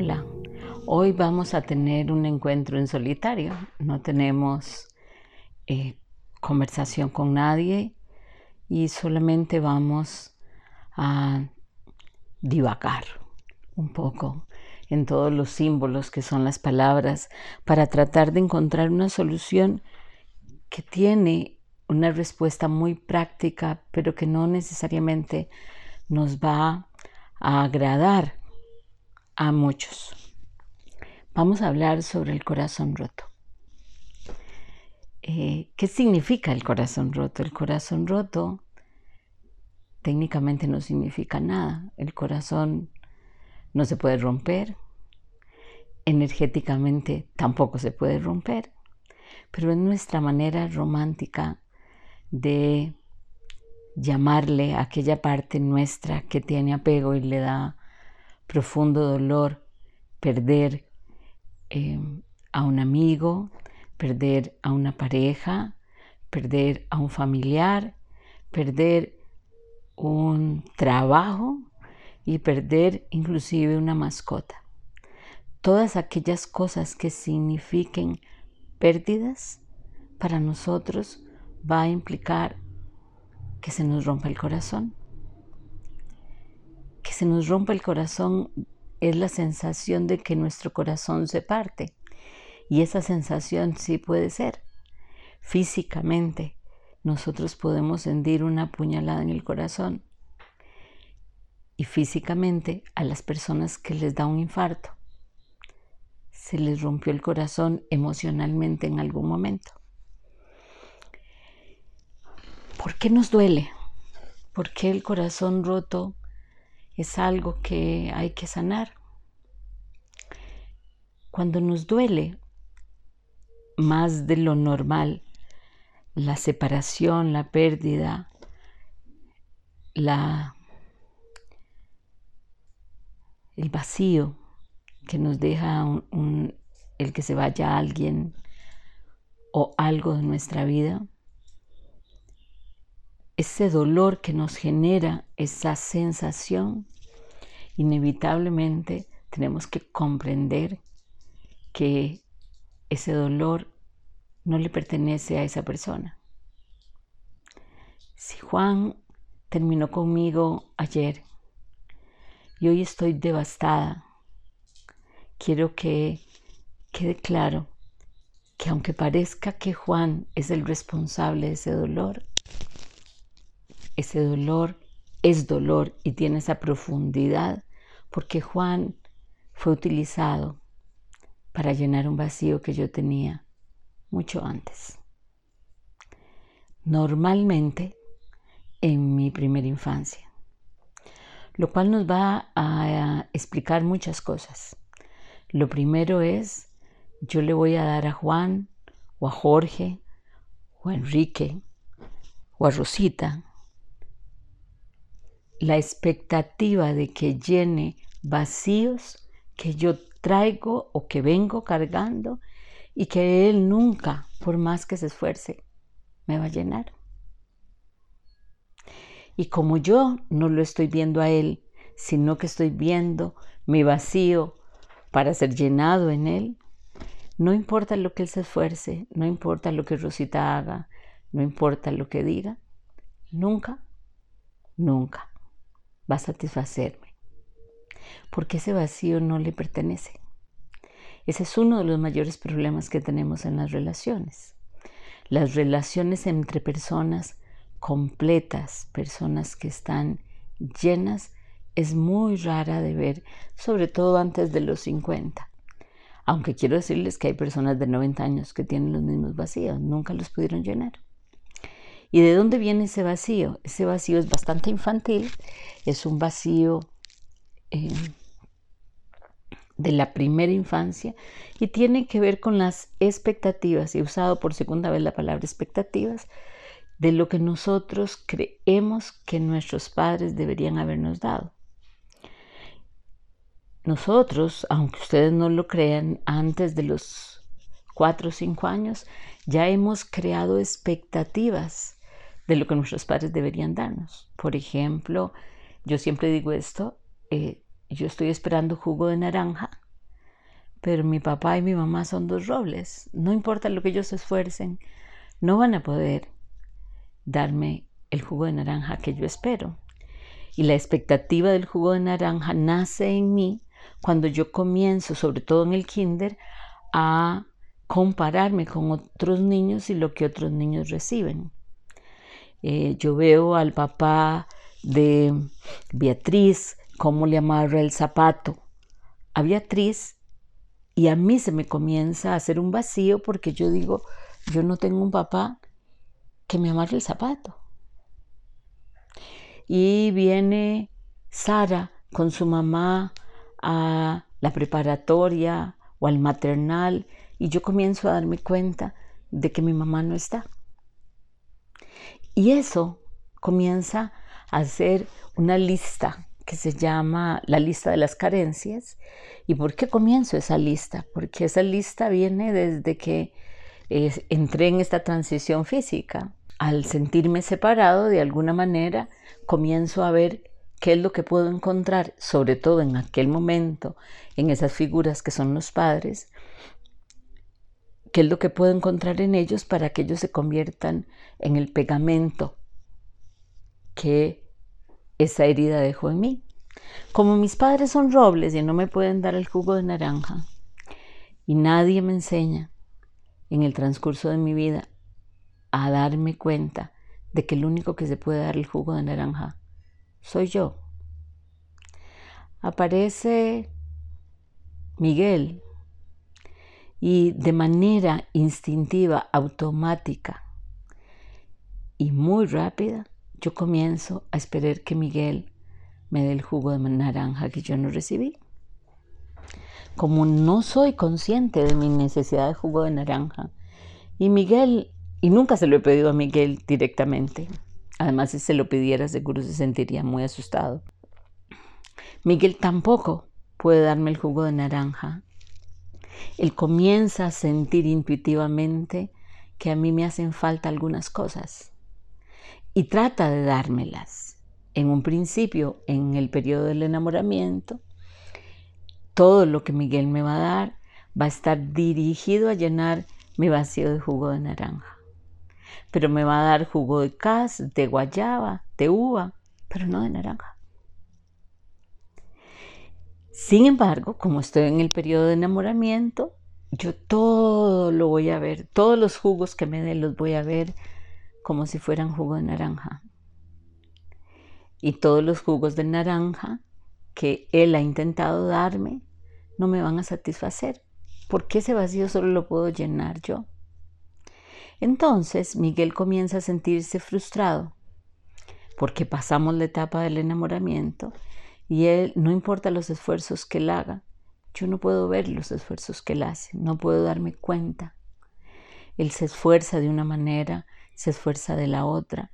Hola, hoy vamos a tener un encuentro en solitario. No tenemos eh, conversación con nadie y solamente vamos a divagar un poco en todos los símbolos que son las palabras para tratar de encontrar una solución que tiene una respuesta muy práctica, pero que no necesariamente nos va a agradar a muchos. Vamos a hablar sobre el corazón roto. Eh, ¿Qué significa el corazón roto? El corazón roto técnicamente no significa nada. El corazón no se puede romper. Energéticamente tampoco se puede romper. Pero es nuestra manera romántica de llamarle a aquella parte nuestra que tiene apego y le da profundo dolor perder eh, a un amigo, perder a una pareja, perder a un familiar, perder un trabajo y perder inclusive una mascota. Todas aquellas cosas que signifiquen pérdidas para nosotros va a implicar que se nos rompa el corazón que se nos rompa el corazón es la sensación de que nuestro corazón se parte. Y esa sensación sí puede ser. Físicamente, nosotros podemos sentir una puñalada en el corazón. Y físicamente, a las personas que les da un infarto, se les rompió el corazón emocionalmente en algún momento. ¿Por qué nos duele? ¿Por qué el corazón roto es algo que hay que sanar. Cuando nos duele más de lo normal, la separación, la pérdida, la, el vacío que nos deja el que se vaya alguien o algo de nuestra vida, ese dolor que nos genera esa sensación, inevitablemente tenemos que comprender que ese dolor no le pertenece a esa persona. Si Juan terminó conmigo ayer y hoy estoy devastada, quiero que quede claro que aunque parezca que Juan es el responsable de ese dolor, ese dolor es dolor y tiene esa profundidad porque Juan fue utilizado para llenar un vacío que yo tenía mucho antes. Normalmente en mi primera infancia, lo cual nos va a explicar muchas cosas. Lo primero es, yo le voy a dar a Juan o a Jorge o a Enrique o a Rosita la expectativa de que llene vacíos que yo traigo o que vengo cargando y que Él nunca, por más que se esfuerce, me va a llenar. Y como yo no lo estoy viendo a Él, sino que estoy viendo mi vacío para ser llenado en Él, no importa lo que Él se esfuerce, no importa lo que Rosita haga, no importa lo que diga, nunca, nunca va a satisfacerme, porque ese vacío no le pertenece. Ese es uno de los mayores problemas que tenemos en las relaciones. Las relaciones entre personas completas, personas que están llenas, es muy rara de ver, sobre todo antes de los 50. Aunque quiero decirles que hay personas de 90 años que tienen los mismos vacíos, nunca los pudieron llenar. ¿Y de dónde viene ese vacío? Ese vacío es bastante infantil, es un vacío eh, de la primera infancia y tiene que ver con las expectativas, he usado por segunda vez la palabra expectativas, de lo que nosotros creemos que nuestros padres deberían habernos dado. Nosotros, aunque ustedes no lo crean, antes de los cuatro o cinco años ya hemos creado expectativas de lo que nuestros padres deberían darnos. Por ejemplo, yo siempre digo esto, eh, yo estoy esperando jugo de naranja pero mi papá y mi mamá son dos robles. No importa lo que ellos se esfuercen, no van a poder darme el jugo de naranja que yo espero. Y la expectativa del jugo de naranja nace en mí cuando yo comienzo, sobre todo en el kinder, a compararme con otros niños y lo que otros niños reciben. Eh, yo veo al papá de Beatriz cómo le amarra el zapato a Beatriz y a mí se me comienza a hacer un vacío porque yo digo, yo no tengo un papá que me amarre el zapato. Y viene Sara con su mamá a la preparatoria o al maternal y yo comienzo a darme cuenta de que mi mamá no está. Y eso comienza a ser una lista que se llama la lista de las carencias. ¿Y por qué comienzo esa lista? Porque esa lista viene desde que eh, entré en esta transición física. Al sentirme separado, de alguna manera, comienzo a ver qué es lo que puedo encontrar, sobre todo en aquel momento, en esas figuras que son los padres, qué es lo que puedo encontrar en ellos para que ellos se conviertan en el pegamento que esa herida dejó en mí. Como mis padres son robles y no me pueden dar el jugo de naranja, y nadie me enseña en el transcurso de mi vida a darme cuenta de que el único que se puede dar el jugo de naranja soy yo. Aparece Miguel y de manera instintiva, automática y muy rápida, yo comienzo a esperar que Miguel me dé el jugo de naranja que yo no recibí. Como no soy consciente de mi necesidad de jugo de naranja, y Miguel, y nunca se lo he pedido a Miguel directamente, además si se lo pidiera seguro se sentiría muy asustado. Miguel tampoco puede darme el jugo de naranja. Él comienza a sentir intuitivamente que a mí me hacen falta algunas cosas y trata de dármelas. En un principio, en el periodo del enamoramiento, todo lo que Miguel me va a dar va a estar dirigido a llenar mi vacío de jugo de naranja. Pero me va a dar jugo de cas, de guayaba, de uva, pero no de naranja. Sin embargo, como estoy en el periodo de enamoramiento, yo todo lo voy a ver, todos los jugos que me den los voy a ver como si fueran jugo de naranja. Y todos los jugos de naranja que él ha intentado darme no me van a satisfacer, porque ese vacío solo lo puedo llenar yo. Entonces Miguel comienza a sentirse frustrado, porque pasamos la etapa del enamoramiento y él, no importa los esfuerzos que él haga, yo no puedo ver los esfuerzos que él hace, no puedo darme cuenta. Él se esfuerza de una manera se esfuerza de la otra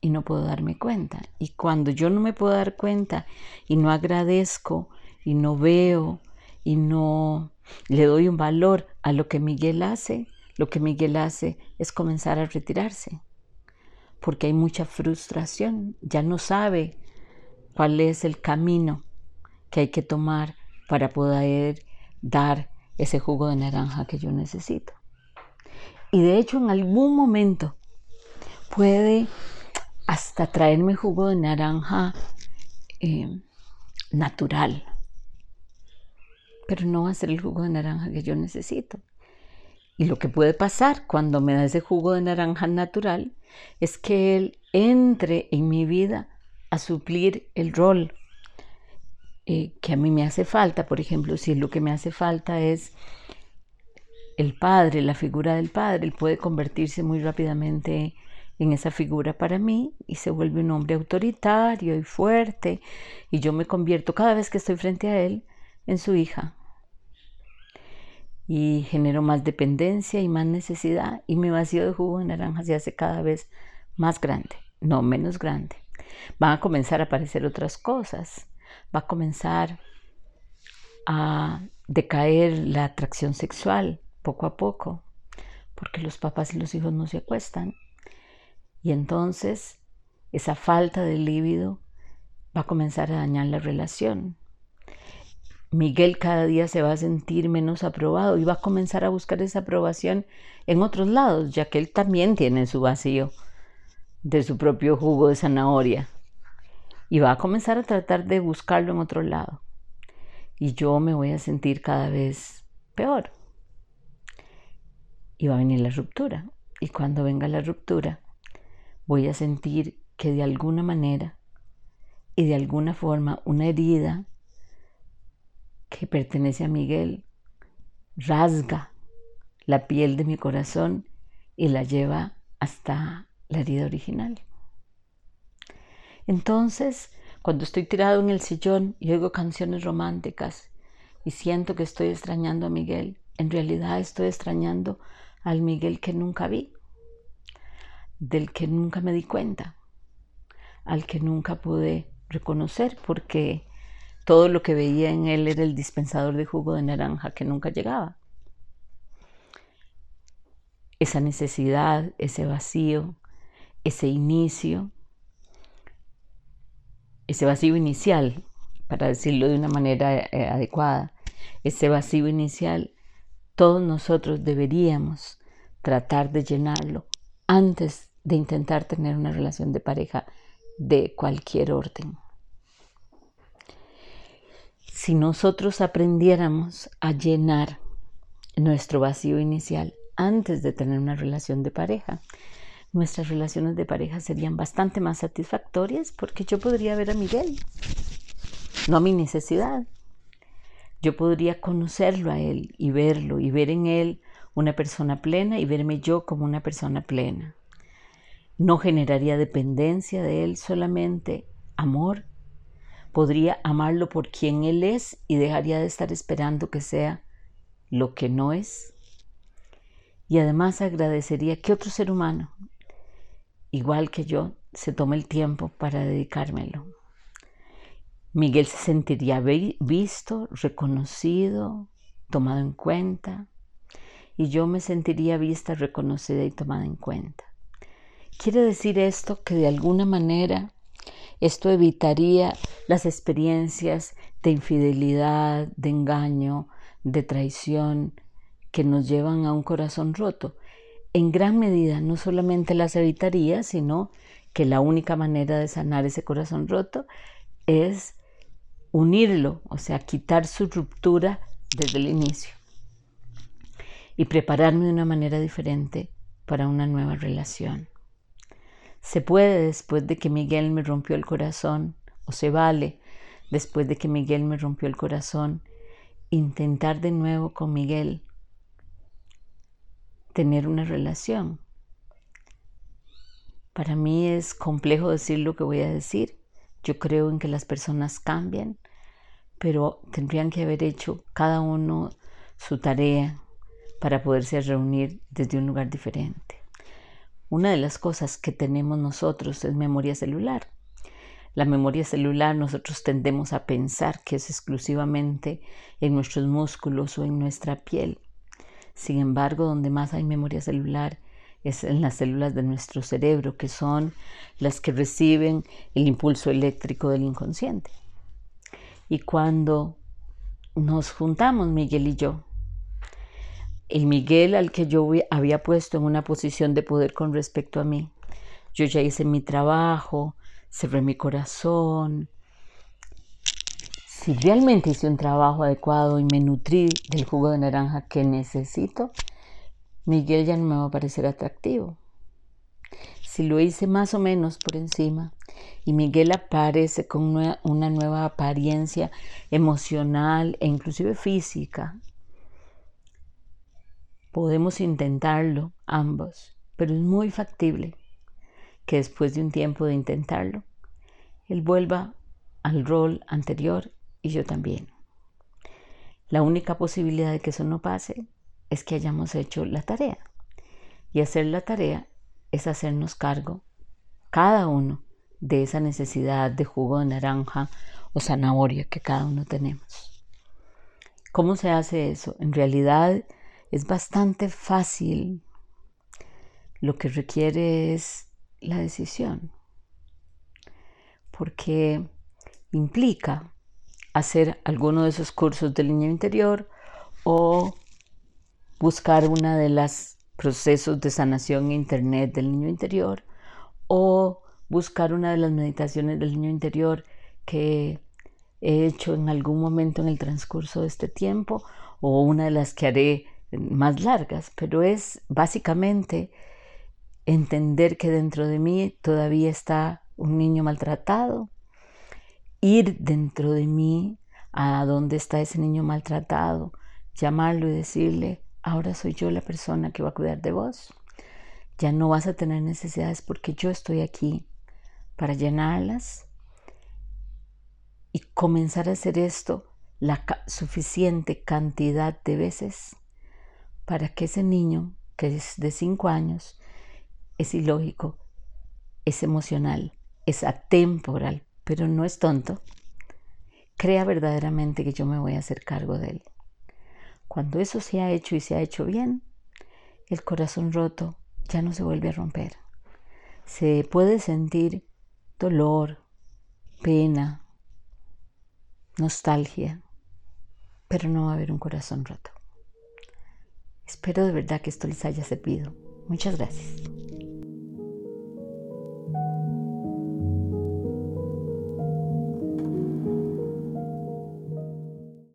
y no puedo darme cuenta. Y cuando yo no me puedo dar cuenta y no agradezco y no veo y no le doy un valor a lo que Miguel hace, lo que Miguel hace es comenzar a retirarse, porque hay mucha frustración, ya no sabe cuál es el camino que hay que tomar para poder dar ese jugo de naranja que yo necesito. Y de hecho en algún momento puede hasta traerme jugo de naranja eh, natural, pero no va a ser el jugo de naranja que yo necesito. Y lo que puede pasar cuando me da ese jugo de naranja natural es que él entre en mi vida a suplir el rol eh, que a mí me hace falta. Por ejemplo, si lo que me hace falta es el padre, la figura del padre, él puede convertirse muy rápidamente en esa figura para mí y se vuelve un hombre autoritario y fuerte y yo me convierto cada vez que estoy frente a él en su hija y genero más dependencia y más necesidad y mi vacío de jugo de naranja se hace cada vez más grande, no menos grande. Van a comenzar a aparecer otras cosas, va a comenzar a decaer la atracción sexual poco a poco, porque los papás y los hijos no se acuestan. Y entonces esa falta de líbido va a comenzar a dañar la relación. Miguel cada día se va a sentir menos aprobado y va a comenzar a buscar esa aprobación en otros lados, ya que él también tiene su vacío de su propio jugo de zanahoria y va a comenzar a tratar de buscarlo en otro lado. Y yo me voy a sentir cada vez peor. Y va a venir la ruptura. Y cuando venga la ruptura, voy a sentir que de alguna manera y de alguna forma una herida que pertenece a Miguel rasga la piel de mi corazón y la lleva hasta la herida original. Entonces, cuando estoy tirado en el sillón y oigo canciones románticas y siento que estoy extrañando a Miguel, en realidad estoy extrañando al Miguel que nunca vi, del que nunca me di cuenta, al que nunca pude reconocer porque todo lo que veía en él era el dispensador de jugo de naranja que nunca llegaba. Esa necesidad, ese vacío, ese inicio, ese vacío inicial, para decirlo de una manera eh, adecuada, ese vacío inicial, todos nosotros deberíamos tratar de llenarlo antes de intentar tener una relación de pareja de cualquier orden. Si nosotros aprendiéramos a llenar nuestro vacío inicial antes de tener una relación de pareja, nuestras relaciones de pareja serían bastante más satisfactorias porque yo podría ver a Miguel, no a mi necesidad. Yo podría conocerlo a él y verlo y ver en él una persona plena y verme yo como una persona plena. No generaría dependencia de él, solamente amor podría amarlo por quien Él es y dejaría de estar esperando que sea lo que no es. Y además agradecería que otro ser humano, igual que yo, se tome el tiempo para dedicármelo. Miguel se sentiría visto, reconocido, tomado en cuenta, y yo me sentiría vista, reconocida y tomada en cuenta. Quiere decir esto que de alguna manera esto evitaría las experiencias de infidelidad, de engaño, de traición que nos llevan a un corazón roto. En gran medida no solamente las evitaría, sino que la única manera de sanar ese corazón roto es unirlo, o sea, quitar su ruptura desde el inicio y prepararme de una manera diferente para una nueva relación. Se puede después de que Miguel me rompió el corazón, o se vale después de que Miguel me rompió el corazón, intentar de nuevo con Miguel tener una relación. Para mí es complejo decir lo que voy a decir. Yo creo en que las personas cambian, pero tendrían que haber hecho cada uno su tarea para poderse reunir desde un lugar diferente. Una de las cosas que tenemos nosotros es memoria celular. La memoria celular nosotros tendemos a pensar que es exclusivamente en nuestros músculos o en nuestra piel. Sin embargo, donde más hay memoria celular es en las células de nuestro cerebro, que son las que reciben el impulso eléctrico del inconsciente. Y cuando nos juntamos, Miguel y yo, el Miguel al que yo había puesto en una posición de poder con respecto a mí. Yo ya hice mi trabajo, cerré mi corazón. Si realmente hice un trabajo adecuado y me nutrí del jugo de naranja que necesito, Miguel ya no me va a parecer atractivo. Si lo hice más o menos por encima y Miguel aparece con una nueva apariencia emocional e inclusive física, Podemos intentarlo ambos, pero es muy factible que después de un tiempo de intentarlo, él vuelva al rol anterior y yo también. La única posibilidad de que eso no pase es que hayamos hecho la tarea. Y hacer la tarea es hacernos cargo, cada uno, de esa necesidad de jugo de naranja o zanahoria que cada uno tenemos. ¿Cómo se hace eso? En realidad es bastante fácil. Lo que requiere es la decisión, porque implica hacer alguno de esos cursos del niño interior o buscar una de las procesos de sanación en internet del niño interior o buscar una de las meditaciones del niño interior que he hecho en algún momento en el transcurso de este tiempo o una de las que haré más largas, pero es básicamente entender que dentro de mí todavía está un niño maltratado, ir dentro de mí a donde está ese niño maltratado, llamarlo y decirle, ahora soy yo la persona que va a cuidar de vos. Ya no vas a tener necesidades porque yo estoy aquí para llenarlas y comenzar a hacer esto la suficiente cantidad de veces para que ese niño que es de 5 años es ilógico, es emocional, es atemporal, pero no es tonto, crea verdaderamente que yo me voy a hacer cargo de él. Cuando eso se ha hecho y se ha hecho bien, el corazón roto ya no se vuelve a romper. Se puede sentir dolor, pena, nostalgia, pero no va a haber un corazón roto. Espero de verdad que esto les haya servido. Muchas gracias.